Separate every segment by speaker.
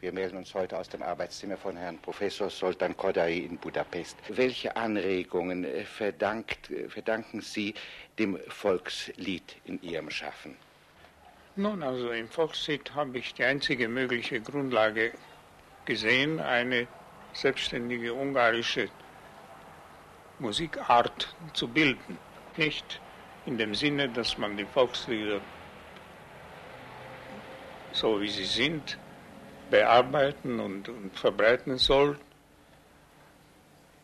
Speaker 1: Wir melden uns heute aus dem Arbeitszimmer von Herrn Professor Soltan Kodai in Budapest. Welche Anregungen äh, verdankt, äh, verdanken Sie dem Volkslied in Ihrem Schaffen?
Speaker 2: Nun, also im Volkslied habe ich die einzige mögliche Grundlage gesehen, eine selbstständige ungarische Musikart zu bilden. Nicht in dem Sinne, dass man die Volkslieder so wie sie sind, bearbeiten und, und verbreiten soll,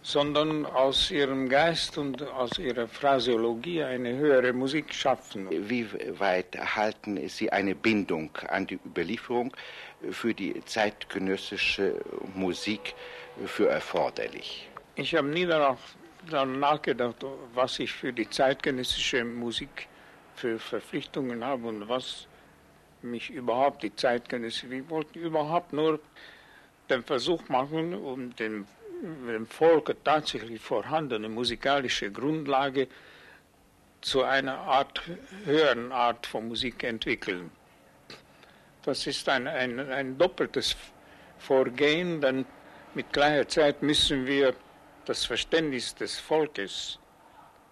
Speaker 2: sondern aus ihrem Geist und aus ihrer Phraseologie eine höhere Musik schaffen.
Speaker 1: Wie weit halten Sie eine Bindung an die Überlieferung für die zeitgenössische Musik für erforderlich?
Speaker 2: Ich habe nie danach, daran nachgedacht, was ich für die zeitgenössische Musik für Verpflichtungen habe und was mich überhaupt die Zeitgenössische, wir wollten überhaupt nur den Versuch machen, um dem, dem Volk tatsächlich vorhandene musikalische Grundlage zu einer Art, höheren Art von Musik entwickeln. Das ist ein, ein, ein doppeltes Vorgehen, denn mit gleicher Zeit müssen wir das Verständnis des Volkes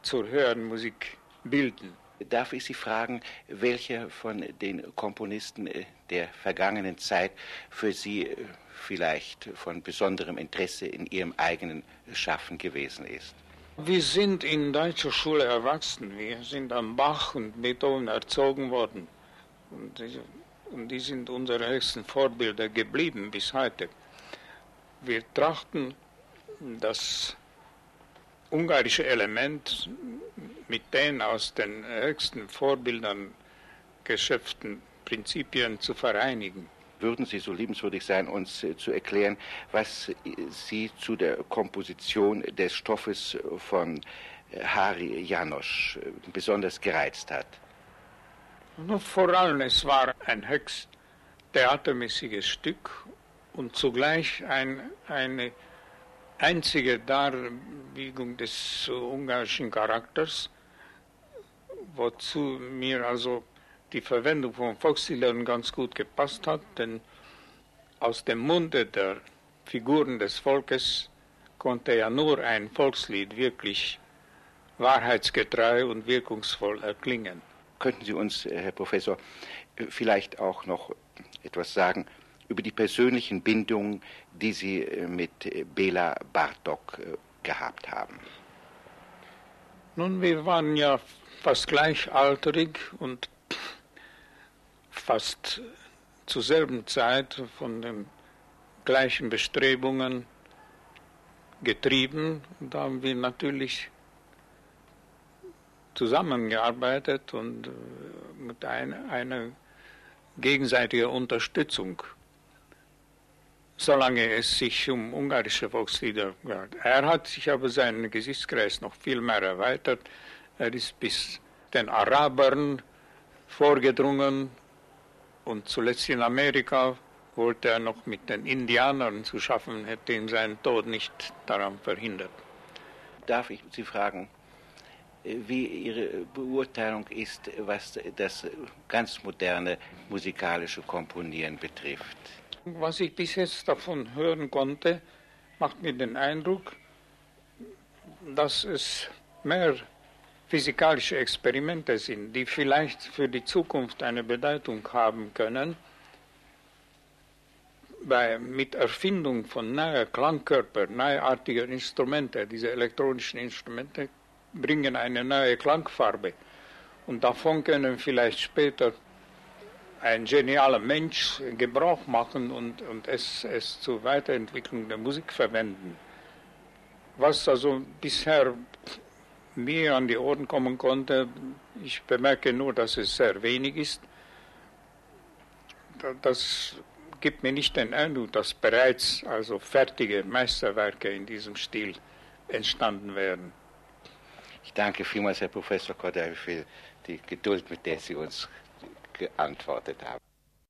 Speaker 2: zur höheren Musik bilden.
Speaker 1: Darf ich Sie fragen, welcher von den Komponisten äh, der vergangenen Zeit für Sie äh, vielleicht von besonderem Interesse in Ihrem eigenen Schaffen gewesen ist?
Speaker 2: Wir sind in deutscher Schule erwachsen. Wir sind am Bach und Beethoven erzogen worden. Und die, und die sind unsere höchsten Vorbilder geblieben bis heute. Wir trachten das ungarische Element mit den aus den höchsten Vorbildern geschöpften Prinzipien zu vereinigen.
Speaker 1: Würden Sie so liebenswürdig sein, uns äh, zu erklären, was Sie zu der Komposition des Stoffes von äh, Hari Janosch äh, besonders gereizt hat?
Speaker 2: Nur vor allem, es war ein höchst theatermäßiges Stück und zugleich ein, eine einzige Darbiegung des ungarischen Charakters wozu mir also die Verwendung von Volksliedern ganz gut gepasst hat, denn aus dem Munde der Figuren des Volkes konnte ja nur ein Volkslied wirklich wahrheitsgetreu und wirkungsvoll erklingen.
Speaker 1: Könnten Sie uns, äh, Herr Professor, äh, vielleicht auch noch etwas sagen über die persönlichen Bindungen, die Sie äh, mit Bela Bartok gehabt haben?
Speaker 2: Nun, wir waren ja fast gleichaltrig und fast zur selben Zeit von den gleichen Bestrebungen getrieben. Da haben wir natürlich zusammengearbeitet und äh, mit einer, einer gegenseitigen Unterstützung, solange es sich um ungarische Volkslieder geht. Er hat sich aber seinen Gesichtskreis noch viel mehr erweitert. Er ist bis den Arabern vorgedrungen und zuletzt in Amerika wollte er noch mit den Indianern zu schaffen, hätte ihn seinen Tod nicht daran verhindert.
Speaker 1: Darf ich Sie fragen, wie Ihre Beurteilung ist, was das ganz moderne musikalische Komponieren betrifft?
Speaker 2: Was ich bis jetzt davon hören konnte, macht mir den Eindruck, dass es mehr physikalische Experimente sind, die vielleicht für die Zukunft eine Bedeutung haben können, bei, mit Erfindung von neuen Klangkörpern, neuartiger Instrumente, diese elektronischen Instrumente bringen eine neue Klangfarbe. Und davon können vielleicht später ein genialer Mensch Gebrauch machen und, und es, es zur Weiterentwicklung der Musik verwenden. Was also bisher mir an die Ohren kommen konnte. Ich bemerke nur, dass es sehr wenig ist. Das gibt mir nicht den Eindruck, dass bereits also fertige Meisterwerke in diesem Stil entstanden wären.
Speaker 1: Ich danke vielmals, Herr Professor Kodai, für die Geduld, mit der Sie uns geantwortet haben.